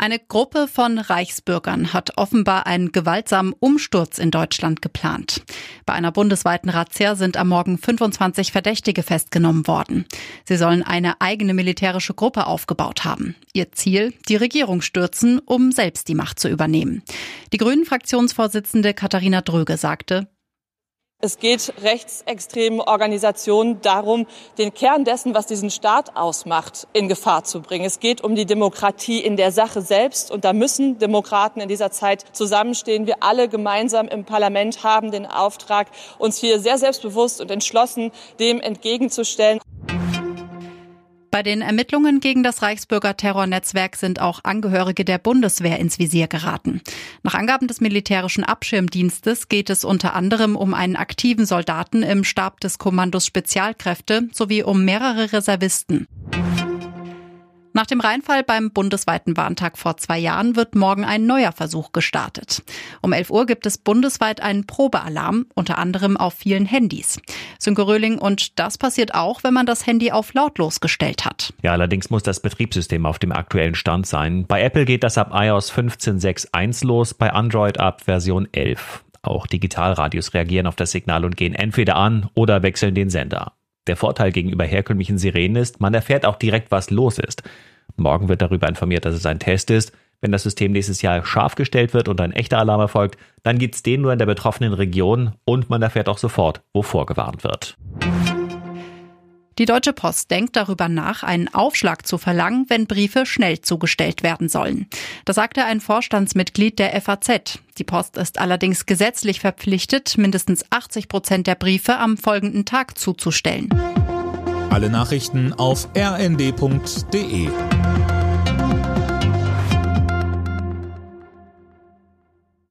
Eine Gruppe von Reichsbürgern hat offenbar einen gewaltsamen Umsturz in Deutschland geplant. Bei einer bundesweiten Razzia sind am Morgen 25 Verdächtige festgenommen worden. Sie sollen eine eigene militärische Gruppe aufgebaut haben. Ihr Ziel, die Regierung stürzen, um selbst die Macht zu übernehmen. Die Grünen-Fraktionsvorsitzende Katharina Dröge sagte, es geht rechtsextremen Organisationen darum, den Kern dessen, was diesen Staat ausmacht, in Gefahr zu bringen. Es geht um die Demokratie in der Sache selbst. Und da müssen Demokraten in dieser Zeit zusammenstehen. Wir alle gemeinsam im Parlament haben den Auftrag, uns hier sehr selbstbewusst und entschlossen dem entgegenzustellen. Bei den Ermittlungen gegen das Reichsbürger-Terrornetzwerk sind auch Angehörige der Bundeswehr ins Visier geraten. Nach Angaben des militärischen Abschirmdienstes geht es unter anderem um einen aktiven Soldaten im Stab des Kommandos Spezialkräfte sowie um mehrere Reservisten. Nach dem Reinfall beim bundesweiten Warntag vor zwei Jahren wird morgen ein neuer Versuch gestartet. Um 11 Uhr gibt es bundesweit einen Probealarm, unter anderem auf vielen Handys. Sönke Röhling, und das passiert auch, wenn man das Handy auf lautlos gestellt hat. Ja, allerdings muss das Betriebssystem auf dem aktuellen Stand sein. Bei Apple geht das ab iOS 15.6.1 los, bei Android ab Version 11. Auch Digitalradios reagieren auf das Signal und gehen entweder an oder wechseln den Sender. Der Vorteil gegenüber herkömmlichen Sirenen ist, man erfährt auch direkt, was los ist. Morgen wird darüber informiert, dass es ein Test ist. Wenn das System nächstes Jahr scharf gestellt wird und ein echter Alarm erfolgt, dann gibt es den nur in der betroffenen Region und man erfährt auch sofort, wovor gewarnt wird. Die Deutsche Post denkt darüber nach, einen Aufschlag zu verlangen, wenn Briefe schnell zugestellt werden sollen. Das sagte ein Vorstandsmitglied der FAZ. Die Post ist allerdings gesetzlich verpflichtet, mindestens 80 Prozent der Briefe am folgenden Tag zuzustellen. Alle Nachrichten auf rnd.de